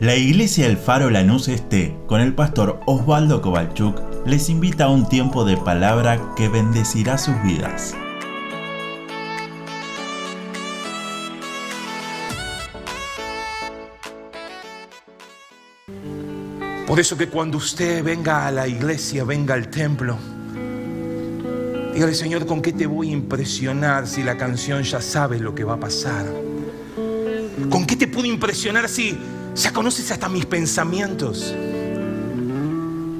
La iglesia El Faro Lanús Este, con el pastor Osvaldo Kovalchuk, les invita a un tiempo de palabra que bendecirá sus vidas. Por eso que cuando usted venga a la iglesia, venga al templo, dígale Señor, ¿con qué te voy a impresionar si la canción ya sabe lo que va a pasar? ¿Con qué te puedo impresionar si ya conoces hasta mis pensamientos?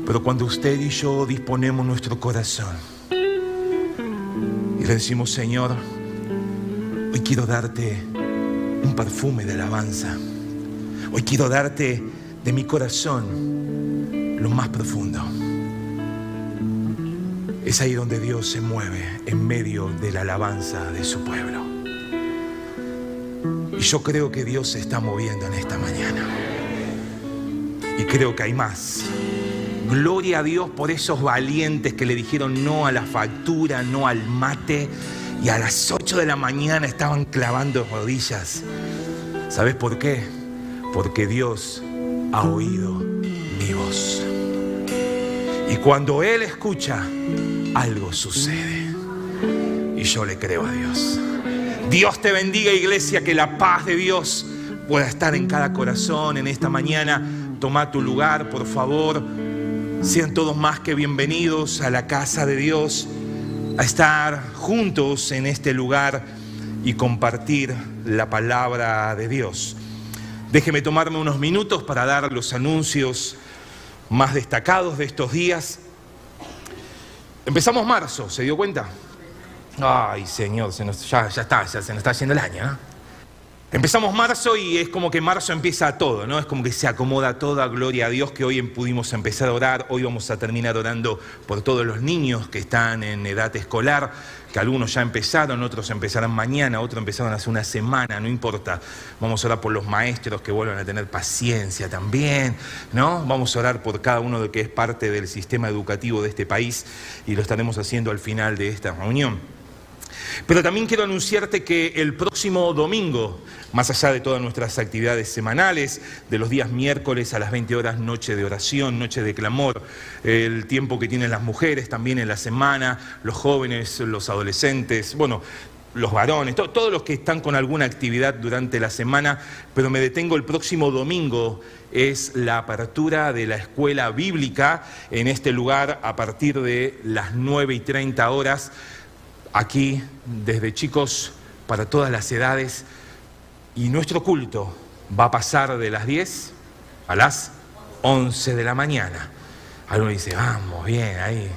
Pero cuando usted y yo disponemos nuestro corazón y le decimos, Señor, hoy quiero darte un perfume de alabanza. Hoy quiero darte de mi corazón lo más profundo. Es ahí donde Dios se mueve en medio de la alabanza de su pueblo. Yo creo que Dios se está moviendo en esta mañana. Y creo que hay más. Gloria a Dios por esos valientes que le dijeron no a la factura, no al mate. Y a las 8 de la mañana estaban clavando rodillas. ¿Sabes por qué? Porque Dios ha oído mi voz. Y cuando Él escucha, algo sucede. Y yo le creo a Dios. Dios te bendiga iglesia, que la paz de Dios pueda estar en cada corazón en esta mañana. Toma tu lugar, por favor. Sean todos más que bienvenidos a la casa de Dios, a estar juntos en este lugar y compartir la palabra de Dios. Déjeme tomarme unos minutos para dar los anuncios más destacados de estos días. Empezamos marzo, ¿se dio cuenta? Ay, Señor, ya, está, ya se nos está yendo el año. Empezamos marzo y es como que marzo empieza todo, ¿no? Es como que se acomoda toda, gloria a Dios que hoy pudimos empezar a orar, hoy vamos a terminar orando por todos los niños que están en edad escolar, que algunos ya empezaron, otros empezarán mañana, otros empezaron hace una semana, no importa. Vamos a orar por los maestros que vuelvan a tener paciencia también, ¿no? Vamos a orar por cada uno de que es parte del sistema educativo de este país y lo estaremos haciendo al final de esta reunión. Pero también quiero anunciarte que el próximo domingo, más allá de todas nuestras actividades semanales, de los días miércoles a las 20 horas, noche de oración, noche de clamor, el tiempo que tienen las mujeres también en la semana, los jóvenes, los adolescentes, bueno, los varones, todos los que están con alguna actividad durante la semana, pero me detengo el próximo domingo, es la apertura de la escuela bíblica en este lugar a partir de las 9 y 30 horas aquí desde chicos para todas las edades y nuestro culto va a pasar de las 10 a las 11 de la mañana. Alguno dice, vamos, bien, ahí,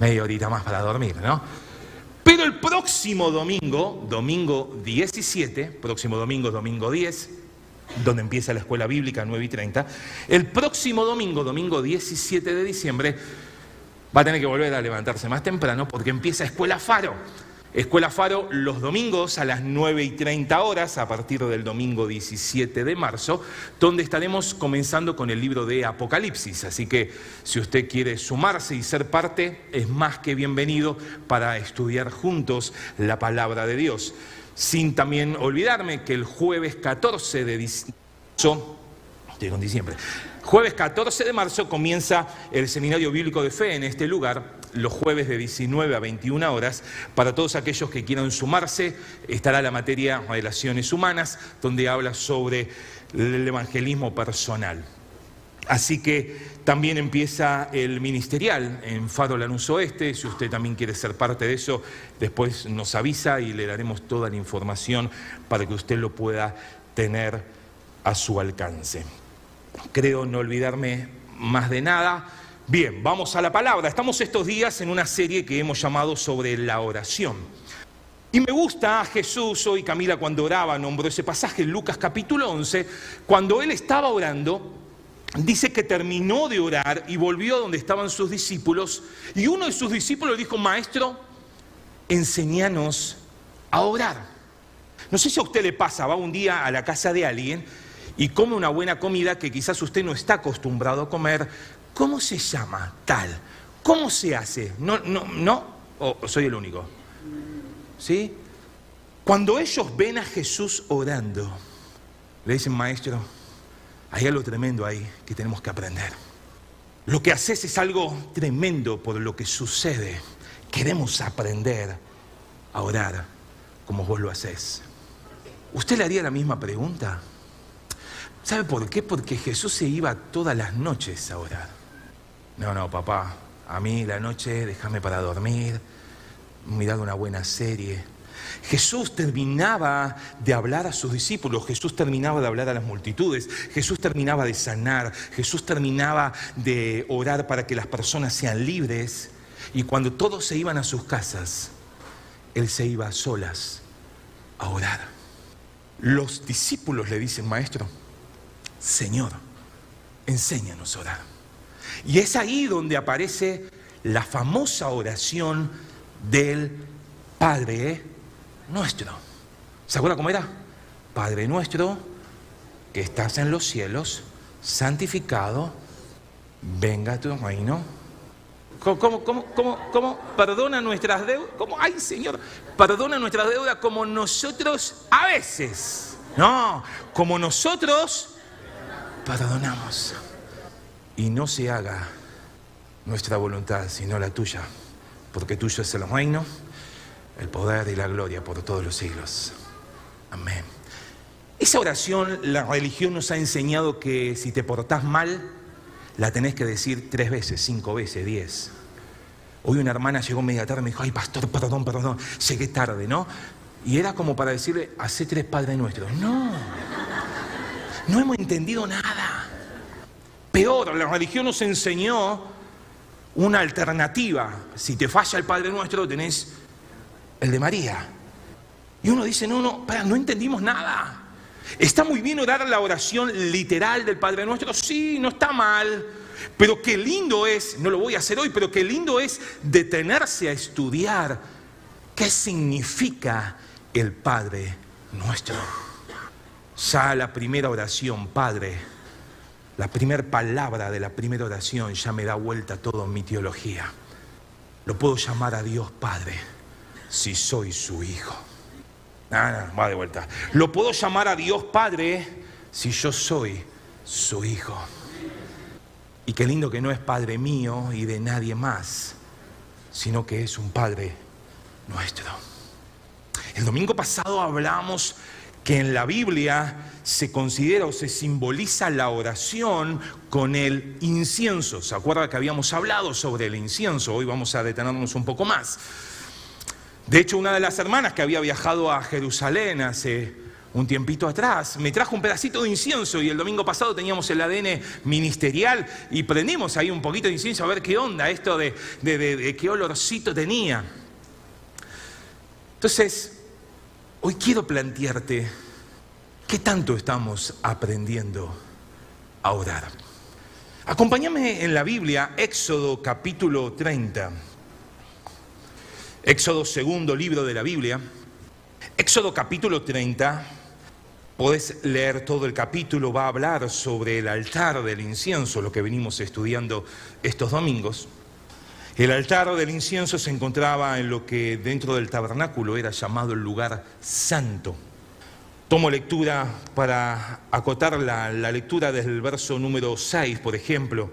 media horita más para dormir, ¿no? Pero el próximo domingo, domingo 17, próximo domingo, domingo 10, donde empieza la escuela bíblica 9 y 30, el próximo domingo, domingo 17 de diciembre, va a tener que volver a levantarse más temprano porque empieza Escuela Faro. Escuela Faro los domingos a las 9 y 30 horas, a partir del domingo 17 de marzo, donde estaremos comenzando con el libro de Apocalipsis. Así que si usted quiere sumarse y ser parte, es más que bienvenido para estudiar juntos la palabra de Dios. Sin también olvidarme que el jueves 14 de diciembre, estoy con diciembre, Jueves 14 de marzo comienza el Seminario Bíblico de Fe en este lugar, los jueves de 19 a 21 horas. Para todos aquellos que quieran sumarse, estará la materia Relaciones Humanas, donde habla sobre el evangelismo personal. Así que también empieza el ministerial en Faro Lanús Oeste. Si usted también quiere ser parte de eso, después nos avisa y le daremos toda la información para que usted lo pueda tener a su alcance creo no olvidarme más de nada. Bien, vamos a la palabra. Estamos estos días en una serie que hemos llamado sobre la oración. Y me gusta a Jesús, hoy Camila cuando oraba nombró ese pasaje en Lucas capítulo 11, cuando él estaba orando, dice que terminó de orar y volvió a donde estaban sus discípulos, y uno de sus discípulos dijo, maestro, enséñanos a orar. No sé si a usted le pasa, va un día a la casa de alguien y come una buena comida que quizás usted no está acostumbrado a comer, ¿cómo se llama tal? ¿Cómo se hace? ¿No, no, no? ¿O soy el único? ¿Sí? Cuando ellos ven a Jesús orando, le dicen, maestro, hay algo tremendo ahí que tenemos que aprender. Lo que haces es algo tremendo por lo que sucede. Queremos aprender a orar como vos lo haces. ¿Usted le haría la misma pregunta? ¿Sabe por qué? Porque Jesús se iba todas las noches a orar. No, no, papá, a mí la noche déjame para dormir, mirar una buena serie. Jesús terminaba de hablar a sus discípulos, Jesús terminaba de hablar a las multitudes, Jesús terminaba de sanar, Jesús terminaba de orar para que las personas sean libres y cuando todos se iban a sus casas, Él se iba a solas a orar. Los discípulos le dicen, maestro, Señor, enséñanos a orar. Y es ahí donde aparece la famosa oración del Padre nuestro. ¿Se acuerda cómo era? Padre nuestro, que estás en los cielos, santificado, venga tu reino. ¿Cómo, cómo, cómo, cómo, cómo? Perdona nuestras deudas. ¿Cómo? Ay, Señor, perdona nuestras deudas como nosotros a veces. No, como nosotros perdonamos. Y no se haga nuestra voluntad, sino la tuya, porque tuyo es el reino, el poder y la gloria por todos los siglos. Amén. Esa oración, la religión nos ha enseñado que si te portás mal, la tenés que decir tres veces, cinco veces, diez. Hoy una hermana llegó media tarde y me dijo, ay pastor, perdón, perdón, llegué tarde, ¿no? Y era como para decirle, hace tres Padres Nuestros. No, no hemos entendido nada. Peor, la religión nos enseñó una alternativa. Si te falla el Padre Nuestro, tenés el de María. Y uno dice, no, no, no entendimos nada. ¿Está muy bien orar la oración literal del Padre Nuestro? Sí, no está mal. Pero qué lindo es, no lo voy a hacer hoy, pero qué lindo es detenerse a estudiar qué significa el Padre Nuestro. Ya la primera oración, Padre, la primera palabra de la primera oración ya me da vuelta todo mi teología. Lo puedo llamar a Dios Padre si soy su hijo. Ah, no, va de vuelta. Lo puedo llamar a Dios Padre si yo soy su hijo. Y qué lindo que no es Padre mío y de nadie más, sino que es un Padre nuestro. El domingo pasado hablamos que en la Biblia se considera o se simboliza la oración con el incienso. ¿Se acuerda que habíamos hablado sobre el incienso? Hoy vamos a detenernos un poco más. De hecho, una de las hermanas que había viajado a Jerusalén hace un tiempito atrás, me trajo un pedacito de incienso y el domingo pasado teníamos el ADN ministerial y prendimos ahí un poquito de incienso a ver qué onda, esto de, qué olorcito tenía. Entonces, hoy quiero plantearte qué tanto estamos aprendiendo a orar. Acompáñame en la Biblia, Éxodo capítulo 30. Éxodo segundo libro de la Biblia. Éxodo capítulo 30. Podés leer todo el capítulo, va a hablar sobre el altar del incienso, lo que venimos estudiando estos domingos. El altar del incienso se encontraba en lo que dentro del tabernáculo era llamado el lugar santo. Tomo lectura para acotar la, lectura desde el verso número 6, por ejemplo.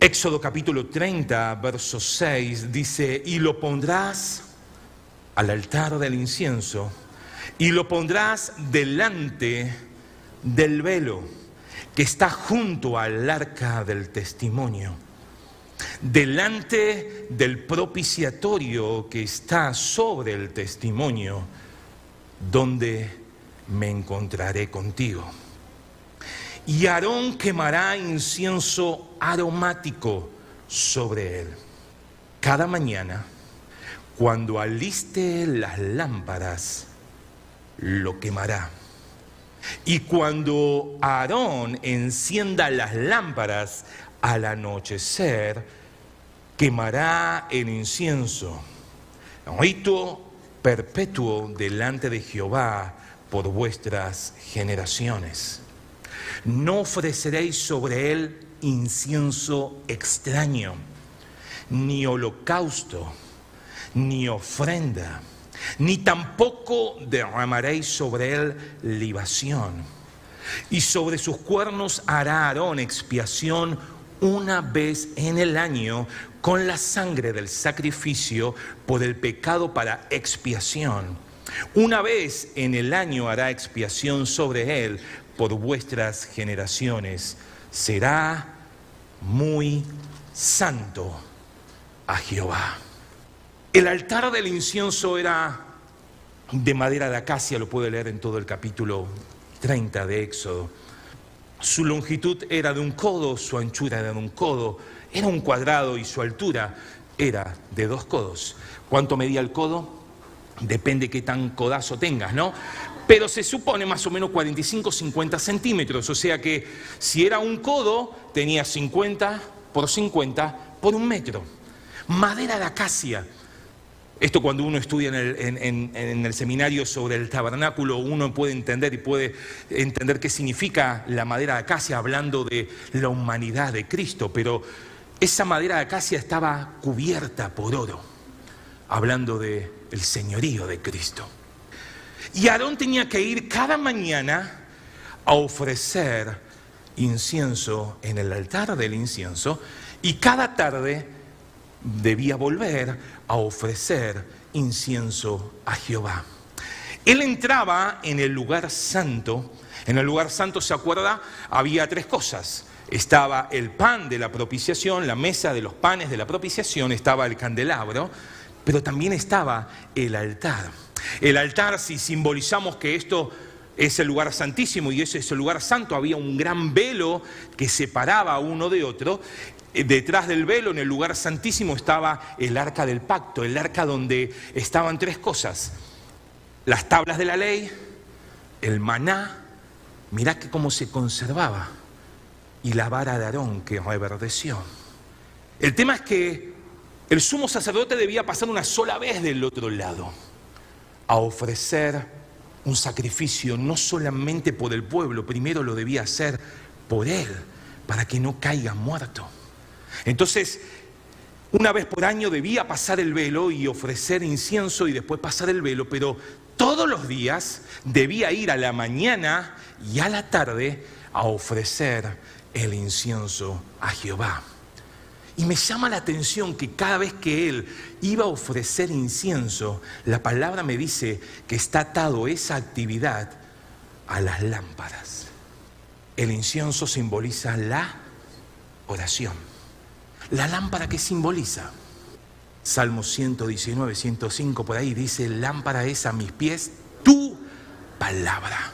Éxodo capítulo 30, verso 6 dice, y lo pondrás al altar del incienso, y lo pondrás delante del velo que está junto al arca del testimonio delante del propiciatorio que está sobre el testimonio, donde me encontraré contigo. Y Aarón quemará incienso aromático sobre él. Cada mañana, cuando aliste las lámparas, lo quemará. Y cuando Aarón encienda las lámparas, al anochecer quemará el incienso, rito perpetuo delante de Jehová por vuestras generaciones. No ofreceréis sobre él incienso extraño, ni holocausto, ni ofrenda, ni tampoco derramaréis sobre él libación Y sobre sus cuernos hará Aarón expiación una vez en el año con la sangre del sacrificio por el pecado para expiación. Una vez en el año hará expiación sobre él por vuestras generaciones. Será muy santo a Jehová. El altar del incienso era de madera de acacia, lo puede leer en todo el capítulo 30 de Éxodo. Su longitud era de un codo, su anchura era de un codo, era un cuadrado y su altura era de dos codos. ¿Cuánto medía el codo? Depende qué tan codazo tengas, ¿no? Pero se supone más o menos 45-50 centímetros, o sea que si era un codo, tenía 50 por 50 por un metro. Madera de acacia. Esto cuando uno estudia en el, seminario sobre el tabernáculo, uno puede entender y puede entender qué significa la madera de acacia hablando de la humanidad de Cristo, pero esa madera de acacia estaba cubierta por oro, hablando del el señorío de Cristo. Y Aarón tenía que ir cada mañana a ofrecer incienso en el altar del incienso y cada tarde debía volver a ofrecer incienso a Jehová. Él entraba en el lugar santo. En el lugar santo, ¿se acuerda? Había tres cosas. Estaba el pan de la propiciación, la mesa de los panes de la propiciación, estaba el candelabro, pero también estaba el altar. El altar, si simbolizamos que esto es el lugar santísimo y ese es el lugar santo, había un gran velo que separaba uno de otro. Eh, detrás del velo, en el lugar santísimo, estaba el arca del pacto, el arca donde estaban tres cosas. Las tablas de la ley, el maná, mirá que cómo se conservaba, y la vara de Aarón que reverdeció. El tema es que el sumo sacerdote debía pasar una sola vez del otro lado a ofrecer un sacrificio no solamente por el pueblo, primero lo debía hacer por él, para que no caiga muerto. Entonces, una vez por año debía pasar el velo y ofrecer incienso y después pasar el velo, pero todos los días debía ir a la mañana y a la tarde a ofrecer el incienso a Jehová. Y me llama la atención que cada vez que él iba a ofrecer incienso, la palabra me dice que está atado esa actividad a las lámparas. El incienso simboliza la oración. La lámpara que simboliza. Salmo 119, 105, por ahí dice, lámpara es a mis pies tu palabra.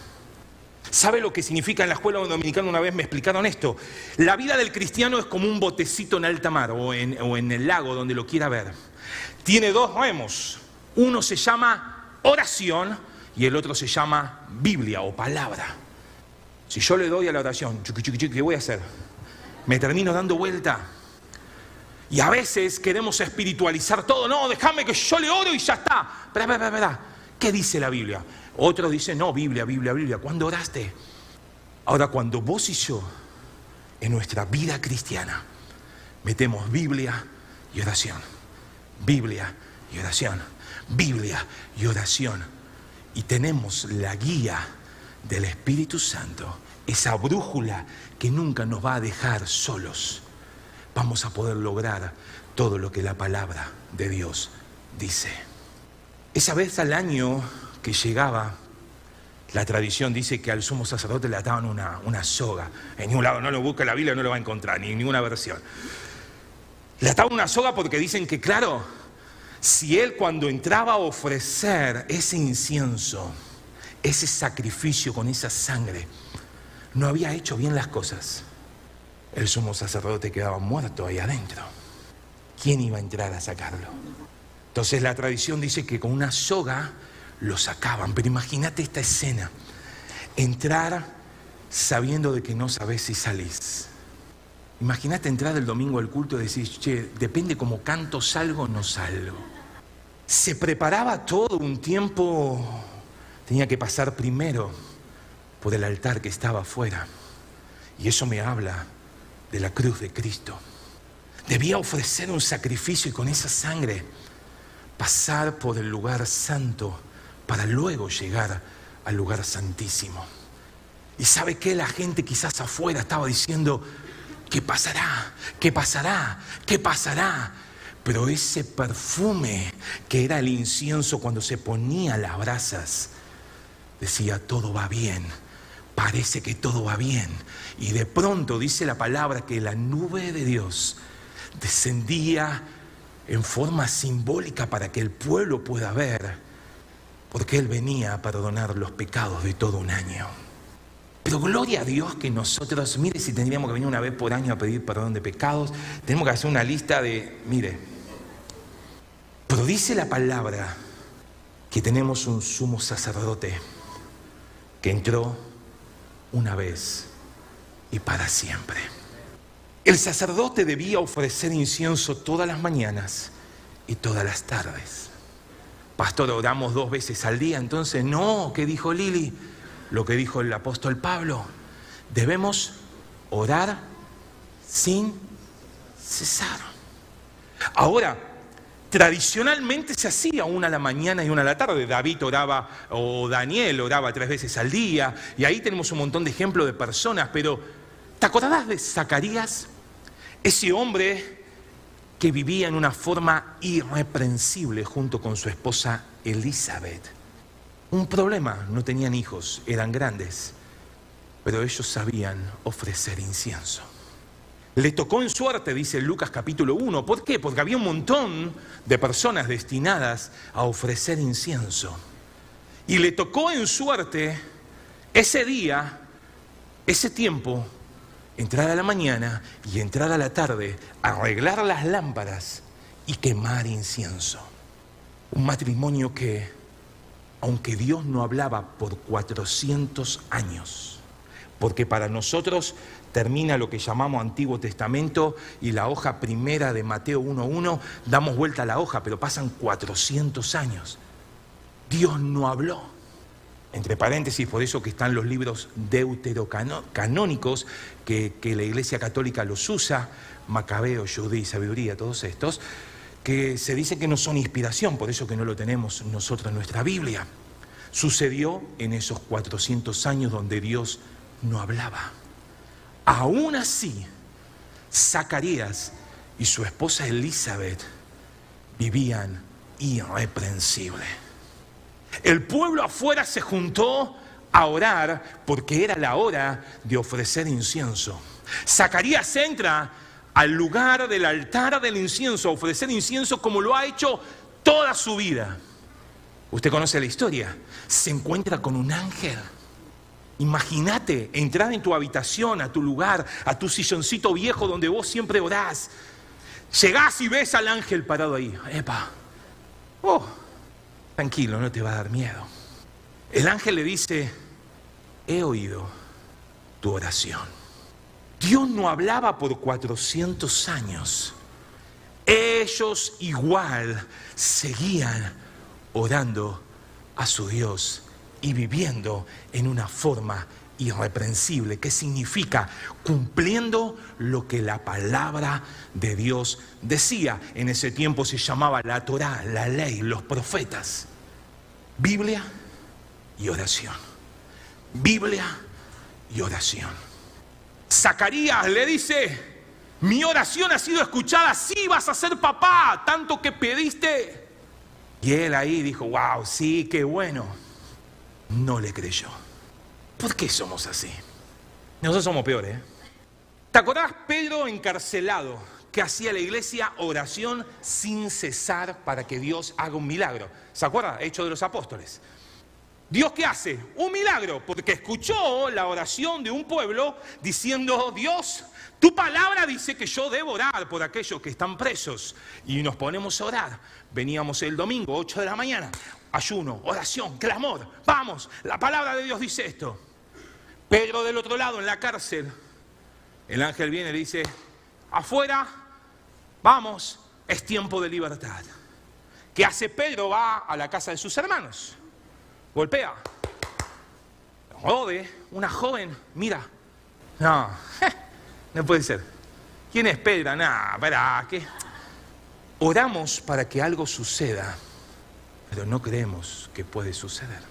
¿Sabe lo que significa en la escuela dominicana? Una vez me explicaron esto. La vida del cristiano es como un botecito en alta mar o en, el lago, donde lo quiera ver. Tiene dos remos. Uno se llama oración y el otro se llama Biblia o palabra. Si yo le doy a la oración, ¿qué voy a hacer? Me termino dando vuelta y a veces queremos espiritualizar todo. No, déjame que yo le oro y ya está. Espera, espera, espera. ¿Qué dice la Biblia? Otros dicen, no, Biblia, Biblia, Biblia. ¿Cuándo oraste? Ahora, cuando vos y yo, en nuestra vida cristiana, metemos Biblia y oración, Biblia y oración, Biblia y oración, y tenemos la guía del Espíritu Santo, esa brújula que nunca nos va a dejar solos vamos a poder lograr todo lo que la palabra de Dios dice. Esa vez al año que llegaba, la tradición dice que al sumo sacerdote le ataban una, una soga. En ningún lado, no lo busca la Biblia, no lo va a encontrar, ni en ninguna versión. Le ataban una soga porque dicen que, claro, si él cuando entraba a ofrecer ese incienso, ese sacrificio con esa sangre, no había hecho bien las cosas, el sumo sacerdote quedaba muerto ahí adentro. ¿Quién iba a entrar a sacarlo? Entonces la tradición dice que con una soga lo sacaban, pero imagínate esta escena, entrar sabiendo de que no sabes si salís. Imagínate entrar el domingo al culto y decir, che, depende como canto salgo o no salgo. Se preparaba todo un tiempo, tenía que pasar primero por el altar que estaba afuera. Y eso me habla de la cruz de Cristo. Debía ofrecer un sacrificio y con esa sangre pasar por el lugar santo para luego llegar al lugar santísimo. Y sabe que la gente quizás afuera estaba diciendo, ¿qué pasará? ¿Qué pasará? ¿Qué pasará? Pero ese perfume que era el incienso cuando se ponía las brasas, decía, todo va bien, parece que todo va bien. Y de pronto dice la palabra que la nube de Dios descendía en forma simbólica para que el pueblo pueda ver, porque Él venía a perdonar los pecados de todo un año. Pero gloria a Dios que nosotros, mire si tendríamos que venir una vez por año a pedir perdón de pecados, tenemos que hacer una lista de, mire, pero dice la palabra que tenemos un sumo sacerdote que entró una vez y para siempre. El sacerdote debía ofrecer incienso todas las mañanas y todas las tardes. Pastor, oramos dos veces al día, entonces no, ¿qué dijo Lili? lo que dijo el apóstol Pablo. Debemos orar sin cesar. Ahora, tradicionalmente se hacía una a la mañana y una a la tarde. David oraba o Daniel oraba tres veces al día y ahí tenemos un montón de ejemplos de personas, pero ¿te acordás de Zacarías? Ese hombre que vivía en una forma irreprensible junto con su esposa Elizabeth. Un problema, no tenían hijos, eran grandes, pero ellos sabían ofrecer incienso. Le tocó en suerte, dice Lucas capítulo 1. ¿Por qué? Porque había un montón de personas destinadas a ofrecer incienso. Y le tocó en suerte ese día, ese tiempo, entrar a la mañana y entrar a la tarde, arreglar las lámparas y quemar incienso. Un matrimonio que aunque Dios no hablaba por 400 años, porque para nosotros termina lo que llamamos Antiguo Testamento y la hoja primera de Mateo 1.1, damos vuelta a la hoja, pero pasan 400 años. Dios no habló. Entre paréntesis, por eso que están los libros deuterocanónicos, que, que la Iglesia Católica los usa, Macabeo, Judí, Sabiduría, todos estos, que se dice que no son inspiración, por eso que no lo tenemos nosotros en nuestra Biblia. Sucedió en esos 400 años donde Dios no hablaba. Aún así, Zacarías y su esposa Elizabeth vivían irreprensible. El pueblo afuera se juntó a orar porque era la hora de ofrecer incienso. Zacarías entra al lugar del altar del incienso, a ofrecer incienso como lo ha hecho toda su vida. Usted conoce la historia. Se encuentra con un ángel. Imagínate entrar en tu habitación, a tu lugar, a tu silloncito viejo donde vos siempre orás. Llegás y ves al ángel parado ahí. Epa. Oh, tranquilo, no te va a dar miedo. El ángel le dice, he oído tu oración. Dios no hablaba por 400 años. Ellos igual seguían orando a su Dios y viviendo en una forma irreprensible, que significa cumpliendo lo que la palabra de Dios decía. En ese tiempo se llamaba la Torah, la ley, los profetas. Biblia y oración. Biblia y oración. Zacarías le dice, mi oración ha sido escuchada, sí vas a ser papá, tanto que pediste. Y él ahí dijo, wow, sí, qué bueno. No le creyó. ¿Por qué somos así? Nosotros somos peores. ¿eh? ¿Te acordás Pedro encarcelado que hacía la iglesia oración sin cesar para que Dios haga un milagro? ¿Se acuerda? Hecho de los apóstoles. Dios qué hace? Un milagro, porque escuchó la oración de un pueblo diciendo, Dios, tu palabra dice que yo debo orar por aquellos que están presos. Y nos ponemos a orar. Veníamos el domingo, 8 de la mañana, ayuno, oración, clamor. Vamos, la palabra de Dios dice esto. Pedro del otro lado, en la cárcel, el ángel viene y le dice, afuera, vamos, es tiempo de libertad. ¿Qué hace Pedro? Va a la casa de sus hermanos golpea. Jode, una joven, mira. No, no puede ser. ¿Quién es Pedro? Nada, para ¿qué? Oramos para que algo suceda, pero no creemos que puede suceder.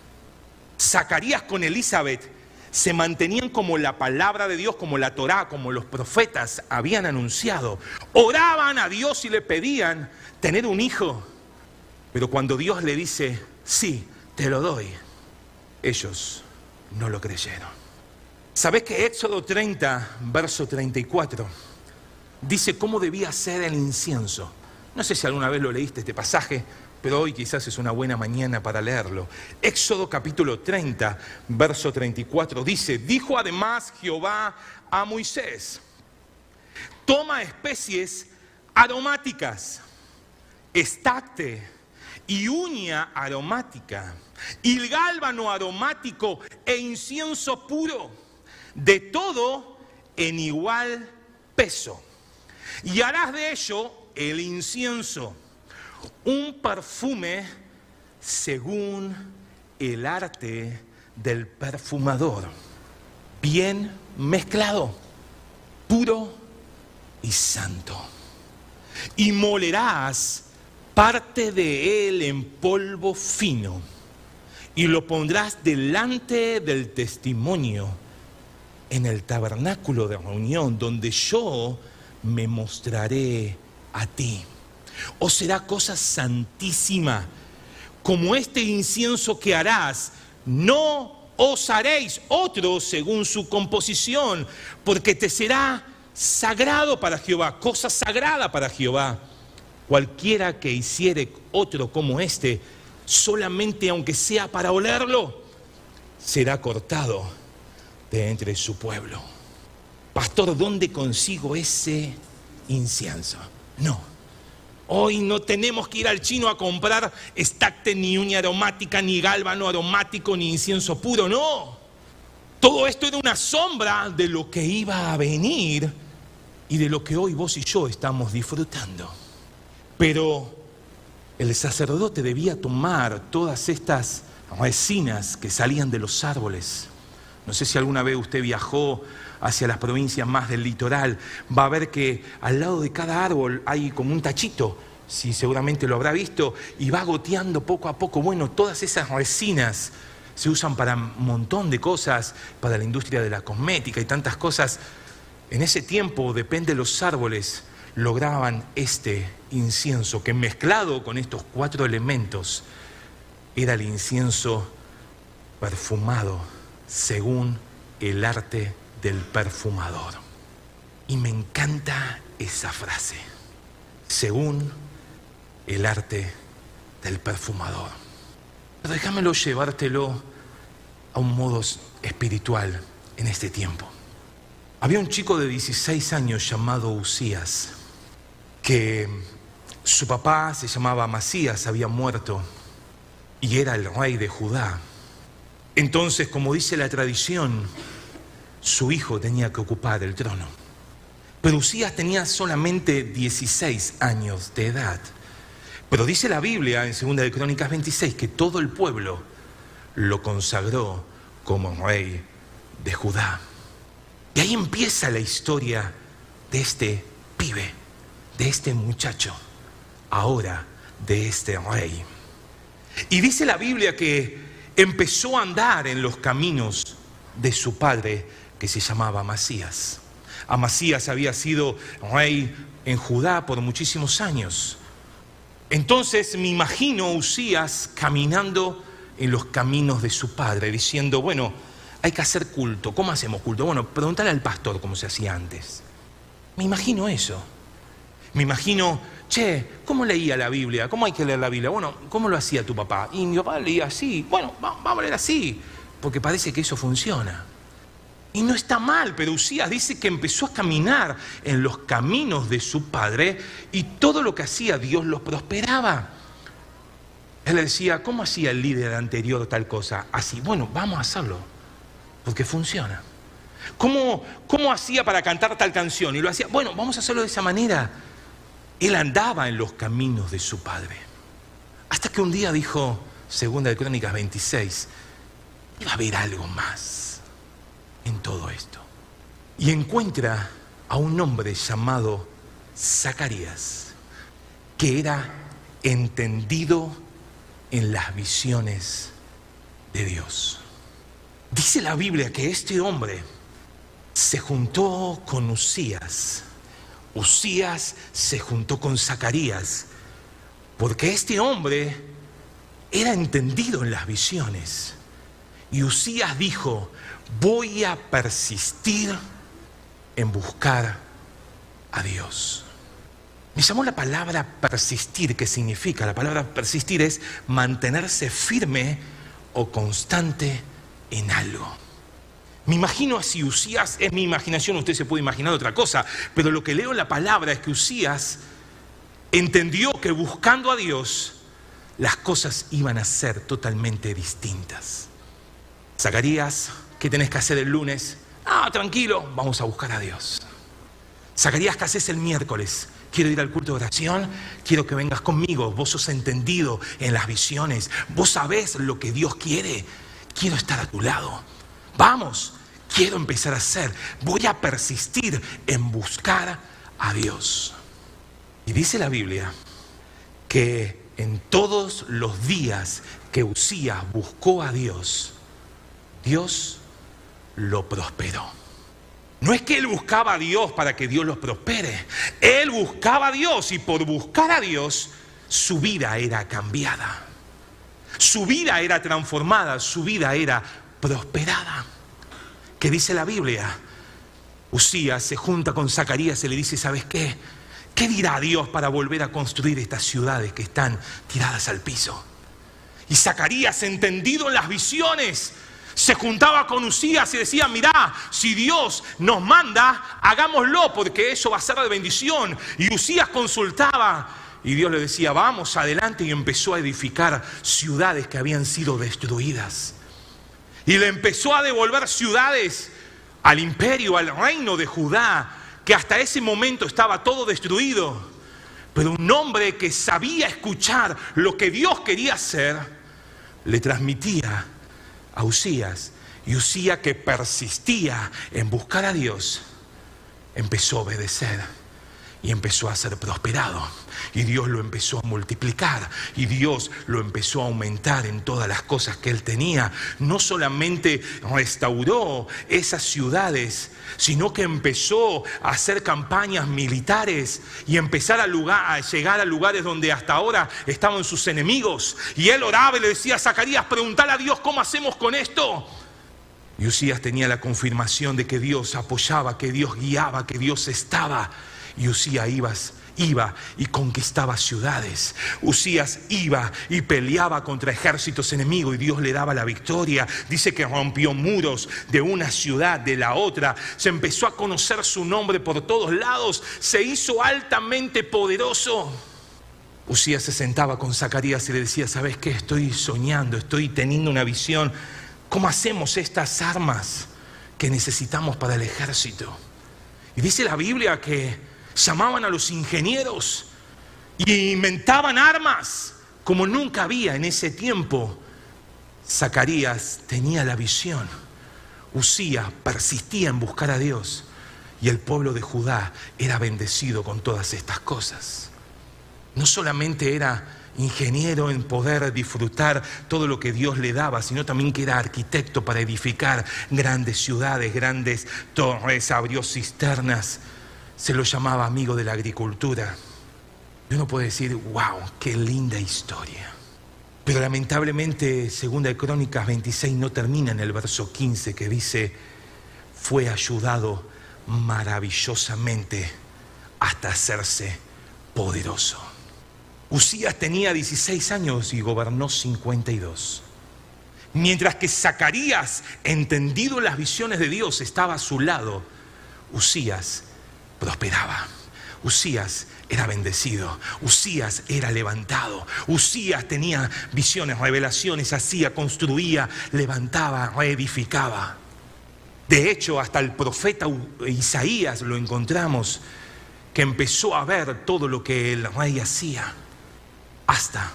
Zacarías con Elizabeth se mantenían como la palabra de Dios, como la Torá, como los profetas habían anunciado. Oraban a Dios y le pedían tener un hijo. Pero cuando Dios le dice, sí, te lo doy, ellos no lo creyeron. ¿Sabes que Éxodo 30, verso 34, dice cómo debía ser el incienso? No sé si alguna vez lo leíste este pasaje, pero hoy quizás es una buena mañana para leerlo. Éxodo capítulo 30, verso 34 dice, dijo además Jehová a Moisés, toma especies aromáticas, estacte y uña aromática, y gálbano aromático e incienso puro, de todo en igual peso. Y harás de ello el incienso un perfume según el arte del perfumador, bien mezclado, puro y santo. Y molerás parte de él en polvo fino y lo pondrás delante del testimonio en el tabernáculo de reunión donde yo me mostraré a ti o será cosa santísima. Como este incienso que harás, no os haréis otro según su composición, porque te será sagrado para Jehová, cosa sagrada para Jehová. Cualquiera que hiciere otro como este, solamente aunque sea para olerlo, será cortado de entre su pueblo. Pastor, ¿dónde consigo ese incienso? No Hoy no tenemos que ir al chino a comprar estacte, ni uña aromática, ni gálbano aromático, ni incienso puro, no. Todo esto era una sombra de lo que iba a venir y de lo que hoy vos y yo estamos disfrutando. Pero el sacerdote debía tomar todas estas resinas que salían de los árboles. No sé si alguna vez usted viajó hacia las provincias más del litoral, va a ver que al lado de cada árbol hay como un tachito, si seguramente lo habrá visto, y va goteando poco a poco. Bueno, todas esas resinas se usan para un montón de cosas, para la industria de la cosmética y tantas cosas. En ese tiempo, depende de los árboles, lograban este incienso que mezclado con estos cuatro elementos era el incienso perfumado según el arte del perfumador. Y me encanta esa frase, según el arte del perfumador. Pero déjamelo llevártelo a un modo espiritual en este tiempo. Había un chico de 16 años llamado Usías, que su papá se llamaba Masías, había muerto, y era el rey de Judá. Entonces, como dice la tradición, su hijo tenía que ocupar el trono. Pero Usías tenía solamente 16 años de edad. Pero dice la Biblia en 2 de Crónicas 26 que todo el pueblo lo consagró como rey de Judá. Y ahí empieza la historia de este pibe, de este muchacho, ahora de este rey. Y dice la Biblia que empezó a andar en los caminos de su padre que se llamaba Amasías. Amasías había sido rey en Judá por muchísimos años. Entonces me imagino Usías caminando en los caminos de su padre, diciendo, bueno, hay que hacer culto. ¿Cómo hacemos culto? Bueno, preguntarle al pastor cómo se hacía antes. Me imagino eso. Me imagino, che, ¿cómo leía la Biblia? ¿Cómo hay que leer la Biblia? Bueno, ¿cómo lo hacía tu papá? Y mi papá leía así. Bueno, vamos a leer así, porque parece que eso funciona. Y no está mal, pero Usías dice que empezó a caminar en los caminos de su padre y todo lo que hacía Dios lo prosperaba. Él le decía, ¿cómo hacía el líder anterior tal cosa? Así, bueno, vamos a hacerlo, porque funciona. ¿Cómo, ¿Cómo hacía para cantar tal canción? Y lo hacía, bueno, vamos a hacerlo de esa manera. Él andaba en los caminos de su padre. Hasta que un día dijo, segunda de Crónicas 26, iba a haber algo más en todo esto. Y encuentra a un hombre llamado Zacarías, que era entendido en las visiones de Dios. Dice la Biblia que este hombre se juntó con Usías. Usías se juntó con Zacarías, porque este hombre era entendido en las visiones. Y Usías dijo, voy a persistir en buscar a Dios. Me llamó la palabra persistir, ¿qué significa? La palabra persistir es mantenerse firme o constante en algo. Me imagino así, Usías, es mi imaginación, usted se puede imaginar otra cosa, pero lo que leo en la palabra es que Usías entendió que buscando a Dios las cosas iban a ser totalmente distintas. Zacarías, ¿qué tenés que hacer el lunes? Ah, tranquilo, vamos a buscar a Dios. Zacarías, ¿qué haces el miércoles? Quiero ir al culto de oración, quiero que vengas conmigo. Vos sos entendido en las visiones, vos sabés lo que Dios quiere. Quiero estar a tu lado. Vamos, quiero empezar a hacer. Voy a persistir en buscar a Dios. Y dice la Biblia que en todos los días que Usías buscó a Dios, Dios lo prosperó. No es que él buscaba a Dios para que Dios los prospere. Él buscaba a Dios y por buscar a Dios su vida era cambiada. Su vida era transformada, su vida era prosperada. ¿Qué dice la Biblia? Usías se junta con Zacarías y le dice, ¿sabes qué? ¿Qué dirá Dios para volver a construir estas ciudades que están tiradas al piso? Y Zacarías, entendido en las visiones, se juntaba con Usías y decía, mirá, si Dios nos manda, hagámoslo porque eso va a ser de bendición. Y Usías consultaba y Dios le decía, vamos adelante y empezó a edificar ciudades que habían sido destruidas. Y le empezó a devolver ciudades al imperio, al reino de Judá, que hasta ese momento estaba todo destruido. Pero un hombre que sabía escuchar lo que Dios quería hacer, le transmitía a Usías. Y Usías que persistía en buscar a Dios, empezó a obedecer y empezó a ser prosperado. Y Dios lo empezó a multiplicar. Y Dios lo empezó a aumentar en todas las cosas que él tenía. No solamente restauró esas ciudades, sino que empezó a hacer campañas militares y empezar a, llegar a lugares donde hasta ahora estaban sus enemigos. Y él oraba y le decía a Zacarías, preguntale a Dios cómo hacemos con esto. Y Usías tenía la confirmación de que Dios apoyaba, que Dios guiaba, que Dios estaba. Y ibas iba y conquistaba ciudades. Usías iba y peleaba contra ejércitos enemigos y Dios le daba la victoria. Dice que rompió muros de una ciudad, de la otra. Se empezó a conocer su nombre por todos lados. Se hizo altamente poderoso. Usías se sentaba con Zacarías y le decía, ¿sabes qué? Estoy soñando, estoy teniendo una visión. ¿Cómo hacemos estas armas que necesitamos para el ejército? Y dice la Biblia que llamaban a los ingenieros y inventaban armas como nunca había en ese tiempo. Zacarías tenía la visión. Usía persistía en buscar a Dios y el pueblo de Judá era bendecido con todas estas cosas. No solamente era ingeniero en poder disfrutar todo lo que Dios le daba, sino también que era arquitecto para edificar grandes ciudades, grandes torres, abrió cisternas se lo llamaba amigo de la agricultura. Y uno puede decir, wow, qué linda historia. Pero lamentablemente, segunda de Crónicas 26 no termina en el verso 15 que dice, fue ayudado maravillosamente hasta hacerse poderoso. Usías tenía 16 años y gobernó 52. Mientras que Zacarías, entendido las visiones de Dios, estaba a su lado, Usías prosperaba. Usías era bendecido, Usías era levantado, Usías tenía visiones, revelaciones, hacía, construía, levantaba, reedificaba. De hecho, hasta el profeta Isaías lo encontramos, que empezó a ver todo lo que el rey hacía, hasta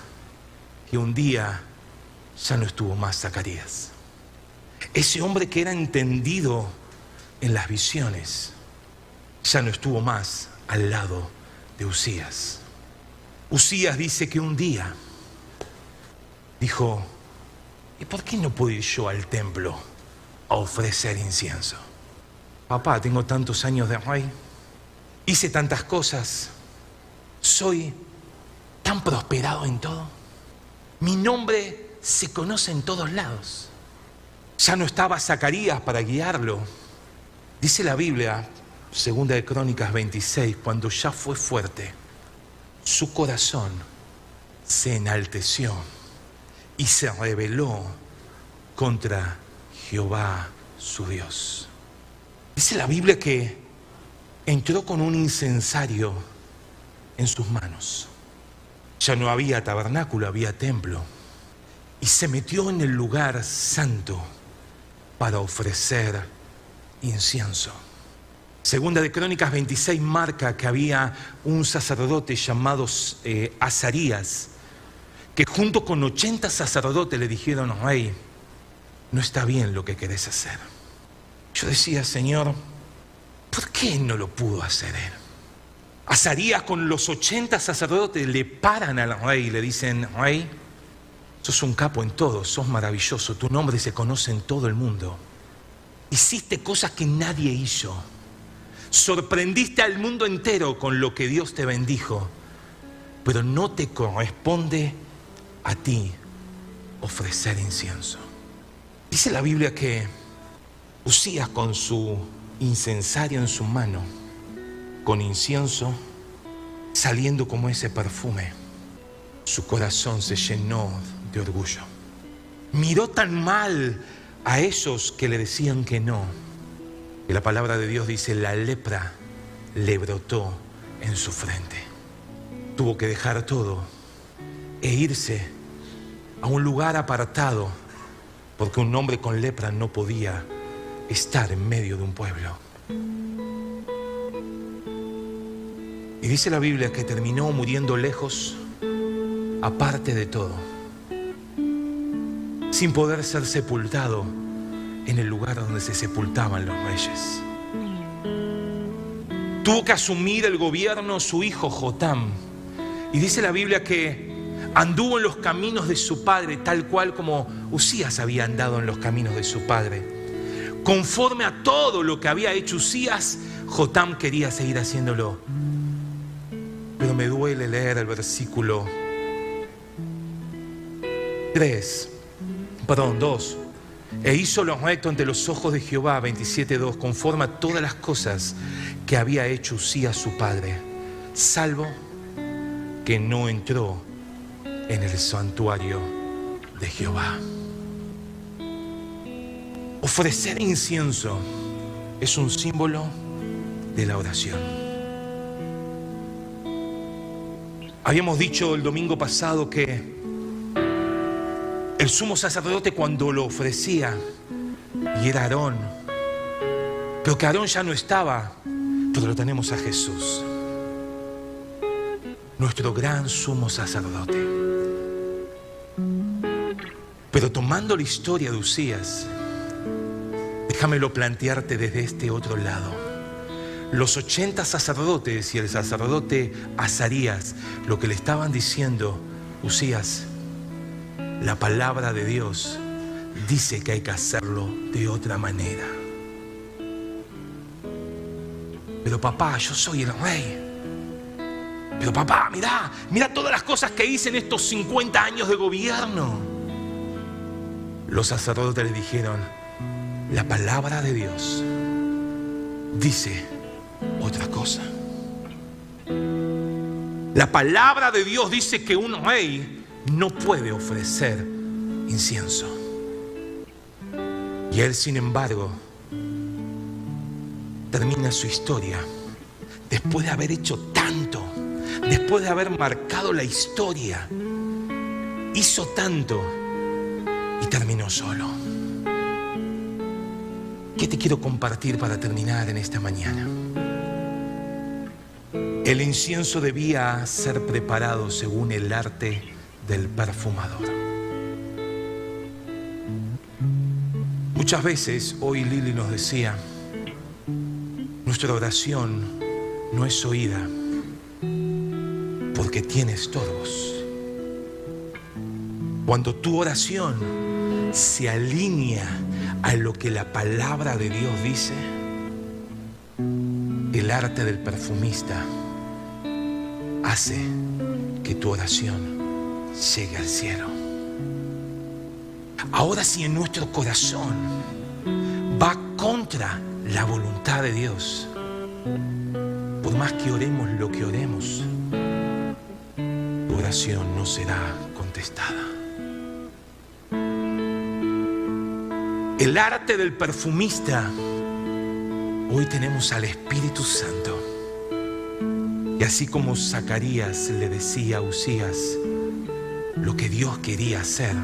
que un día ya no estuvo más Zacarías. Ese hombre que era entendido en las visiones, ya no estuvo más al lado de Usías. Usías dice que un día dijo, ¿y por qué no puedo ir yo al templo a ofrecer incienso. Papá, tengo tantos años de rey, hice tantas cosas, soy tan prosperado en todo. Mi nombre se conoce en todos lados. Ya no estaba Zacarías para guiarlo. Dice la Biblia, segunda de Crónicas 26, cuando ya fue fuerte, su corazón se enalteció y se rebeló contra Jehová su Dios. Dice la Biblia que entró con un incensario en sus manos. Ya no había tabernáculo, había templo. Y se metió en el lugar santo para ofrecer incienso. Segunda de Crónicas 26 marca que había un sacerdote llamado eh, Azarías, que junto con 80 sacerdotes le dijeron, rey, no está bien lo que querés hacer. Yo decía, Señor, ¿por qué no lo pudo hacer él? Azarías con los 80 sacerdotes le paran al rey y le dicen, rey, sos un capo en todo, sos maravilloso, tu nombre se conoce en todo el mundo. Hiciste cosas que nadie hizo. Sorprendiste al mundo entero con lo que Dios te bendijo, pero no te corresponde a ti ofrecer incienso. Dice la Biblia que Usías con su incensario en su mano, con incienso, saliendo como ese perfume, su corazón se llenó de orgullo. Miró tan mal a esos que le decían que no, que la palabra de Dios dice, la lepra le brotó en su frente. Tuvo que dejar todo e irse a un lugar apartado, porque un hombre con lepra no podía estar en medio de un pueblo. Y dice la Biblia que terminó muriendo lejos, aparte de todo, sin poder ser sepultado en el lugar donde se sepultaban los reyes. Tuvo que asumir el gobierno su hijo Jotam. Y dice la Biblia que anduvo en los caminos de su padre, tal cual como Usías había andado en los caminos de su padre. Conforme a todo lo que había hecho Usías, Jotam quería seguir haciéndolo. Pero me duele leer el versículo 3, perdón, 2. E hizo lo recto ante los ojos de Jehová, 27.2, conforme a todas las cosas que había hecho Usías su padre, salvo que no entró en el santuario de Jehová. Ofrecer incienso es un símbolo de la oración. Habíamos dicho el domingo pasado que el sumo sacerdote cuando lo ofrecía, y era Aarón, pero que Aarón ya no estaba, pero lo tenemos a Jesús, nuestro gran sumo sacerdote. Pero tomando la historia de Usías, Déjamelo plantearte desde este otro lado. Los 80 sacerdotes y el sacerdote Azarías, lo que le estaban diciendo, Usías, la palabra de Dios dice que hay que hacerlo de otra manera. Pero papá, yo soy el rey. Pero papá, mira, mira todas las cosas que hice en estos 50 años de gobierno. Los sacerdotes le dijeron, la palabra de Dios dice otra cosa. La palabra de Dios dice que un rey no puede ofrecer incienso. Y él, sin embargo, termina su historia después de haber hecho tanto, después de haber marcado la historia, hizo tanto y terminó solo. ¿Qué te quiero compartir para terminar en esta mañana? El incienso debía ser preparado según el arte del perfumador. Muchas veces, hoy Lili nos decía, nuestra oración no es oída porque tiene estorbos. Cuando tu oración se alinea a lo que la palabra de Dios dice, el arte del perfumista hace que tu oración llegue al cielo. Ahora si en nuestro corazón va contra la voluntad de Dios, por más que oremos lo que oremos, tu oración no será contestada. El arte del perfumista, hoy tenemos al Espíritu Santo. Y así como Zacarías le decía a Usías lo que Dios quería hacer,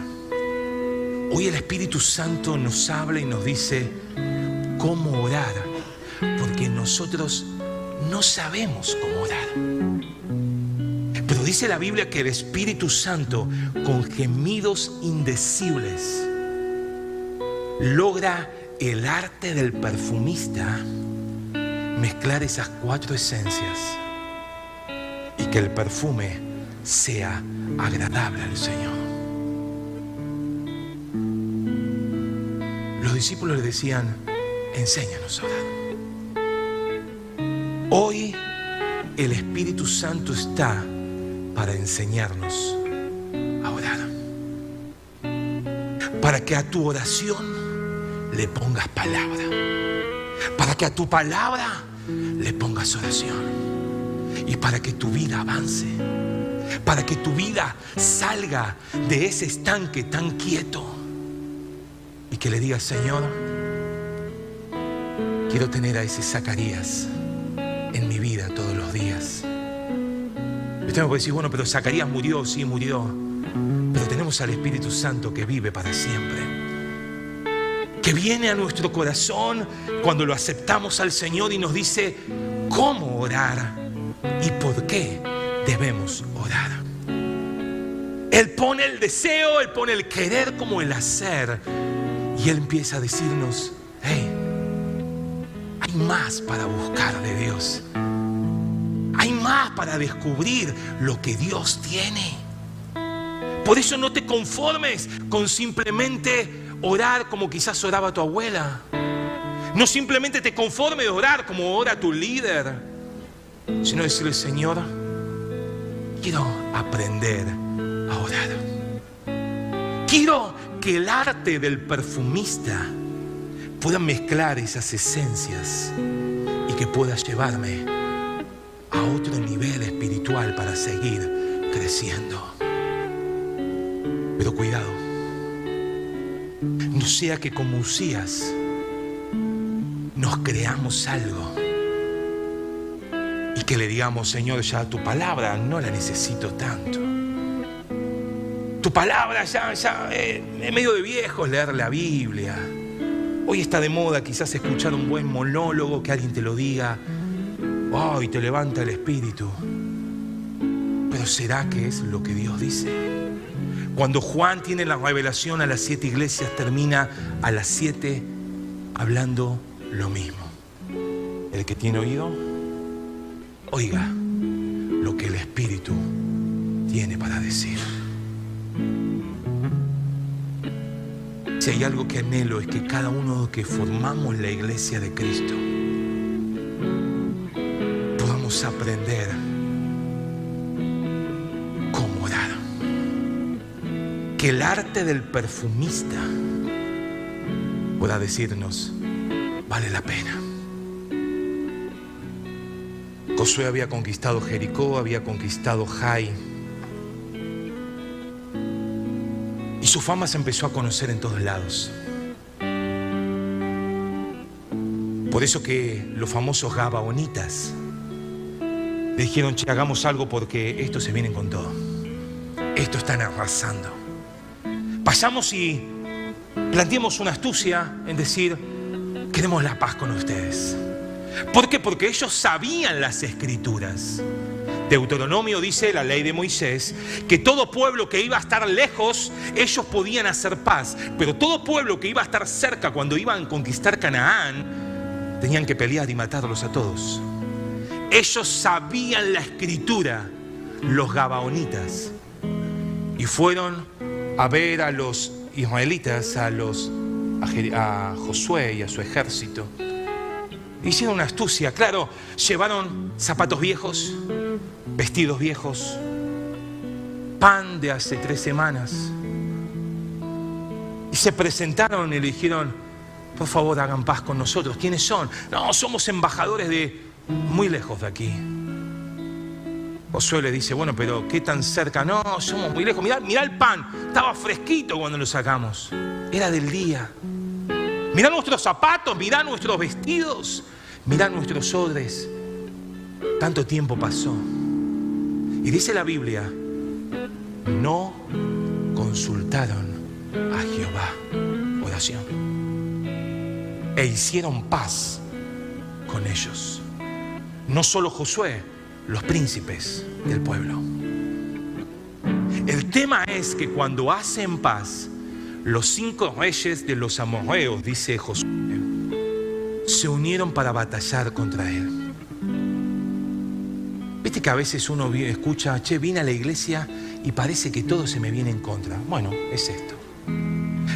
hoy el Espíritu Santo nos habla y nos dice cómo orar, porque nosotros no sabemos cómo orar. Pero dice la Biblia que el Espíritu Santo, con gemidos indecibles, logra el arte del perfumista mezclar esas cuatro esencias y que el perfume sea agradable al Señor. Los discípulos le decían, enséñanos a orar. Hoy el Espíritu Santo está para enseñarnos a orar. Para que a tu oración le pongas palabra. Para que a tu palabra le pongas oración. Y para que tu vida avance. Para que tu vida salga de ese estanque tan quieto. Y que le digas, Señor, quiero tener a ese Zacarías en mi vida todos los días. Usted me puede decir, bueno, pero Zacarías murió, sí murió. Pero tenemos al Espíritu Santo que vive para siempre que viene a nuestro corazón cuando lo aceptamos al Señor y nos dice cómo orar y por qué debemos orar. Él pone el deseo, Él pone el querer como el hacer. Y Él empieza a decirnos, hey, hay más para buscar de Dios. Hay más para descubrir lo que Dios tiene. Por eso no te conformes con simplemente orar como quizás oraba tu abuela. No simplemente te conforme de orar como ora tu líder, sino decirle, Señor, quiero aprender a orar. Quiero que el arte del perfumista pueda mezclar esas esencias y que pueda llevarme a otro nivel espiritual para seguir creciendo. Pero cuidado no sea que como Usías nos creamos algo que le digamos, Señor, ya tu palabra no la necesito tanto. Tu palabra ya, ya, eh, es medio de viejo leer la Biblia. Hoy está de moda quizás escuchar un buen monólogo, que alguien te lo diga, oh, y te levanta el espíritu. Pero ¿será que es lo que Dios dice? Cuando Juan tiene la revelación a las siete iglesias, termina a las siete hablando lo mismo. El que tiene oído, oiga lo que el Espíritu tiene para decir. Si hay algo que anhelo es que cada uno que formamos la iglesia de Cristo podamos aprender que el arte del perfumista pueda decirnos, vale la pena. Josué había conquistado Jericó, había conquistado Jai. Y su fama se empezó a conocer en todos lados. Por eso que los famosos gabaonitas dijeron, che, hagamos algo porque estos se vienen con todo. Estos están arrasando. Pasamos y planteamos una astucia en decir, queremos la paz con ustedes. ¿Por qué? Porque ellos sabían las escrituras. Deuteronomio dice, la ley de Moisés, que todo pueblo que iba a estar lejos, ellos podían hacer paz, pero todo pueblo que iba a estar cerca cuando iban a conquistar Canaán, tenían que pelear y matarlos a todos. Ellos sabían la escritura, los gabaonitas, y fueron a ver a los israelitas, a los a, Josué y a su ejército. Hicieron una astucia, claro, llevaron zapatos viejos, vestidos viejos, pan de hace tres semanas. Y se presentaron y le dijeron, por favor hagan paz con nosotros. ¿Quiénes son? No, somos embajadores de muy lejos de aquí. Josué le dice, bueno, pero ¿qué tan cerca? No, somos muy lejos. Mirá, mirá el pan, estaba fresquito cuando lo sacamos. Era del día. Mirá nuestros zapatos, mirá nuestros vestidos, mirá nuestros odres. Tanto tiempo pasó. Y dice la Biblia, no consultaron a Jehová. Oración. E hicieron paz con ellos. No solo Josué, los príncipes del pueblo. El tema es que cuando hacen paz, los cinco reyes de los amorreos, dice Josué, se unieron para batallar contra él. Viste que a veces uno escucha, che, vine a la iglesia y parece que todo se me viene en contra. Bueno, es esto.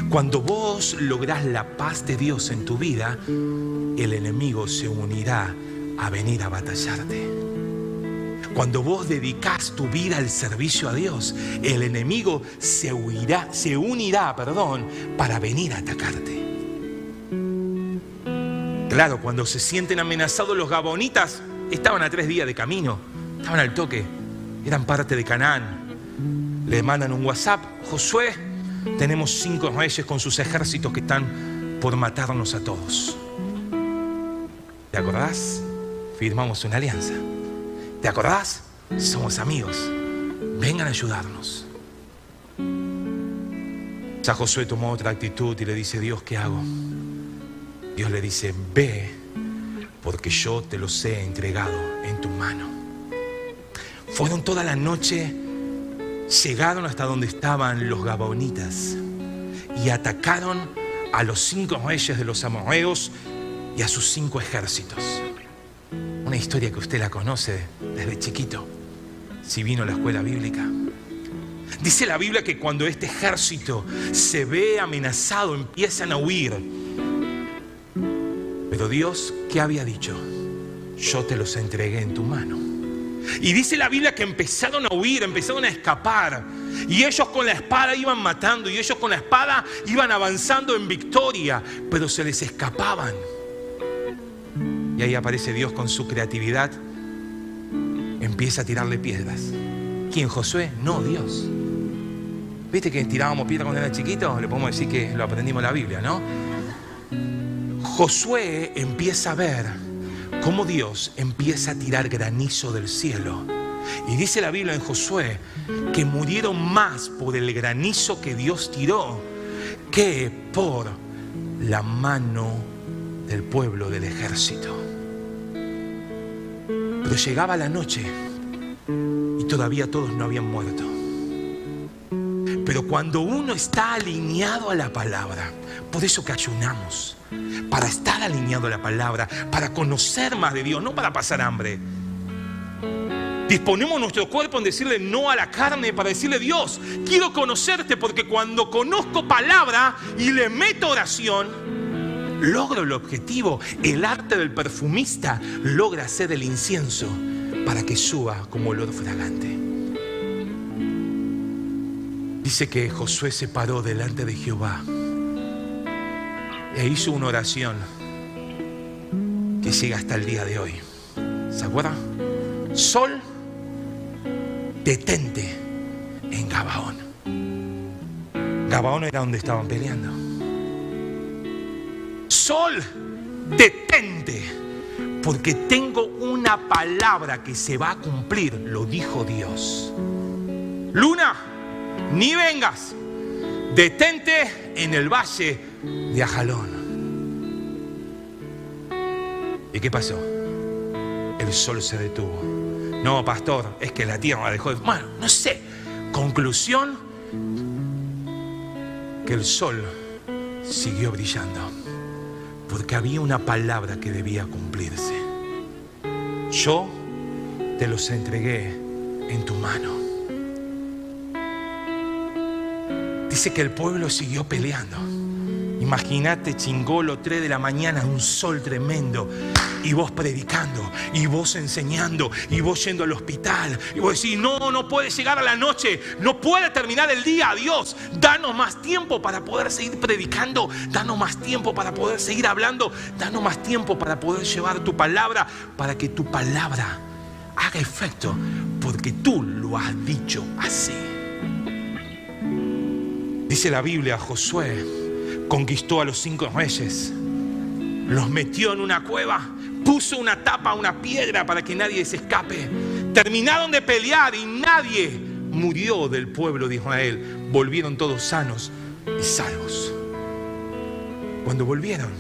Cuando vos lográs la paz de Dios en tu vida, el enemigo se unirá a venir a batallarte. Cuando vos dedicás tu vida al servicio a Dios, el enemigo se, huirá, se unirá perdón, para venir a atacarte. Claro, cuando se sienten amenazados los gabonitas, estaban a tres días de camino, estaban al toque, eran parte de Canaán. Le mandan un WhatsApp, Josué, tenemos cinco reyes con sus ejércitos que están por matarnos a todos. ¿Te acordás? Firmamos una alianza. ¿Te acordás? Somos amigos. Vengan a ayudarnos. Ya Josué tomó otra actitud y le dice, Dios, ¿qué hago? Dios le dice, ve, porque yo te los he entregado en tu mano. Fueron toda la noche, llegaron hasta donde estaban los gabonitas y atacaron a los cinco reyes de los amorreos y a sus cinco ejércitos. Una historia que usted la conoce desde chiquito, si vino a la escuela bíblica. Dice la Biblia que cuando este ejército se ve amenazado, empiezan a huir. Pero Dios, ¿qué había dicho? Yo te los entregué en tu mano. Y dice la Biblia que empezaron a huir, empezaron a escapar. Y ellos con la espada iban matando y ellos con la espada iban avanzando en victoria, pero se les escapaban. Y ahí aparece Dios con su creatividad. Empieza a tirarle piedras. ¿Quién? Josué? No, Dios. ¿Viste que tirábamos piedras cuando era chiquito? Le podemos decir que lo aprendimos en la Biblia, ¿no? Josué empieza a ver cómo Dios empieza a tirar granizo del cielo. Y dice la Biblia en Josué que murieron más por el granizo que Dios tiró que por la mano del pueblo del ejército. Pero llegaba la noche y todavía todos no habían muerto. Pero cuando uno está alineado a la palabra, por eso que ayunamos, para estar alineado a la palabra, para conocer más de Dios, no para pasar hambre. Disponemos nuestro cuerpo en decirle no a la carne, para decirle Dios, quiero conocerte porque cuando conozco palabra y le meto oración, logro el objetivo. El arte del perfumista logra hacer el incienso para que suba como olor fragante. Dice que Josué se paró delante de Jehová e hizo una oración que llega hasta el día de hoy. ¿Se acuerdan? Sol, detente en Gabaón. Gabaón era donde estaban peleando sol, detente, porque tengo una palabra que se va a cumplir, lo dijo Dios. Luna, ni vengas, detente en el valle de Ajalón. ¿Y qué pasó? El sol se detuvo. No, pastor, es que la tierra dejó de... Bueno, no sé. Conclusión, que el sol siguió brillando porque había una palabra que debía cumplirse. Yo te los entregué en tu mano. Dice que el pueblo siguió peleando. Imagínate, chingolo, 3 de la mañana, un sol tremendo, y vos predicando, y vos enseñando, y vos yendo al hospital, y vos decís, no, no puede llegar a la noche, no puede terminar el día, Dios, danos más tiempo para poder seguir predicando, danos más tiempo para poder seguir hablando, danos más tiempo para poder llevar tu palabra, para que tu palabra haga efecto, porque tú lo has dicho así. Dice la Biblia, Josué, conquistó a los cinco reyes, los metió en una cueva, puso una tapa, una piedra para que nadie se escape. Terminaron de pelear y nadie murió del pueblo de Israel. Volvieron todos sanos y salvos. Cuando volvieron,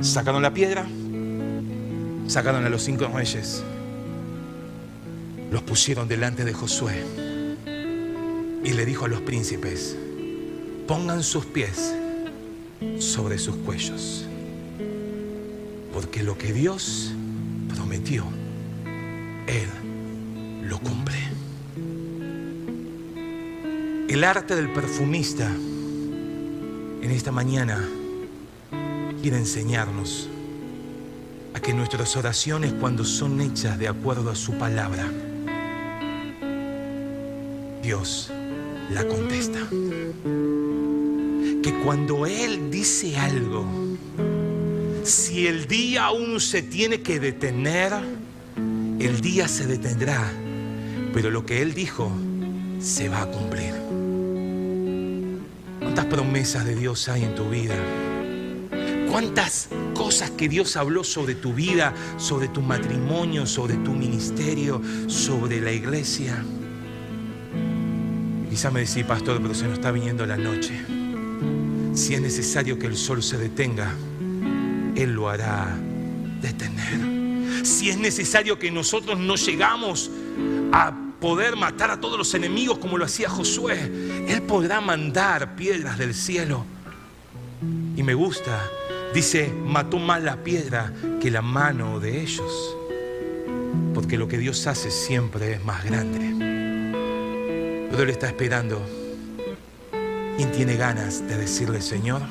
sacaron la piedra, sacaron a los cinco reyes, los pusieron delante de Josué y le dijo a los príncipes, pongan sus pies sobre sus cuellos. Porque lo que Dios prometió, Él lo cumple. El arte del perfumista en esta mañana quiere enseñarnos a que nuestras oraciones cuando son hechas de acuerdo a su palabra, Dios la contesta que cuando Él dice algo, si el día aún se tiene que detener, el día se detendrá, pero lo que Él dijo se va a cumplir. ¿Cuántas promesas de Dios hay en tu vida? ¿Cuántas cosas que Dios habló sobre tu vida, sobre tu matrimonio, sobre tu ministerio, sobre la iglesia? Quizá me decís, pastor, pero se nos está viniendo la noche. Si es necesario que el sol se detenga, Él lo hará detener. Si es necesario que nosotros no llegamos a poder matar a todos los enemigos como lo hacía Josué, Él podrá mandar piedras del cielo. Y me gusta, dice, mató más la piedra que la mano de ellos. Porque lo que Dios hace siempre es más grande. Pero Él está esperando ¿Quién tiene ganas de decirle, Señor,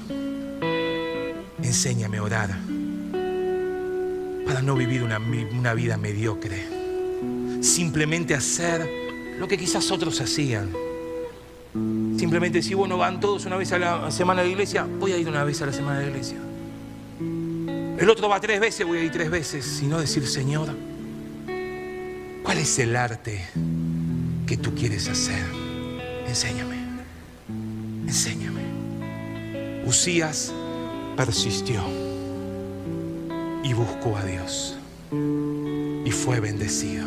enséñame a orar para no vivir una, vida mediocre? Simplemente hacer lo que quizás otros hacían. Simplemente si bueno, van todos una vez a la semana a la iglesia, voy a ir una vez a la semana a la iglesia. El otro va tres veces, voy a ir tres veces. Sino decir, Señor, ¿cuál es el arte que tú quieres hacer? Enséñame enséñame. Usías persistió y buscó a Dios y fue bendecido.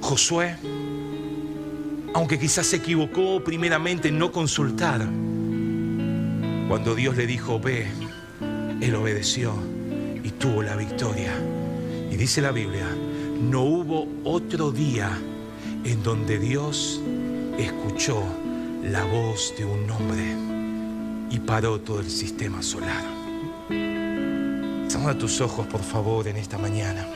Josué, aunque quizás se equivocó primeramente en no consultar, cuando Dios le dijo, ve, él obedeció y tuvo la victoria. Y dice la Biblia, no hubo otro día en donde Dios escuchó la voz de un hombre y paró todo el sistema solar. Cierra tus ojos, por favor, en esta mañana.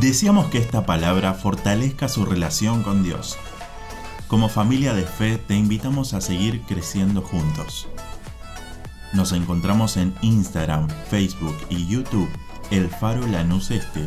Deseamos que esta palabra fortalezca su relación con Dios. Como familia de fe te invitamos a seguir creciendo juntos. Nos encontramos en Instagram, Facebook y YouTube, El Faro Lanús Este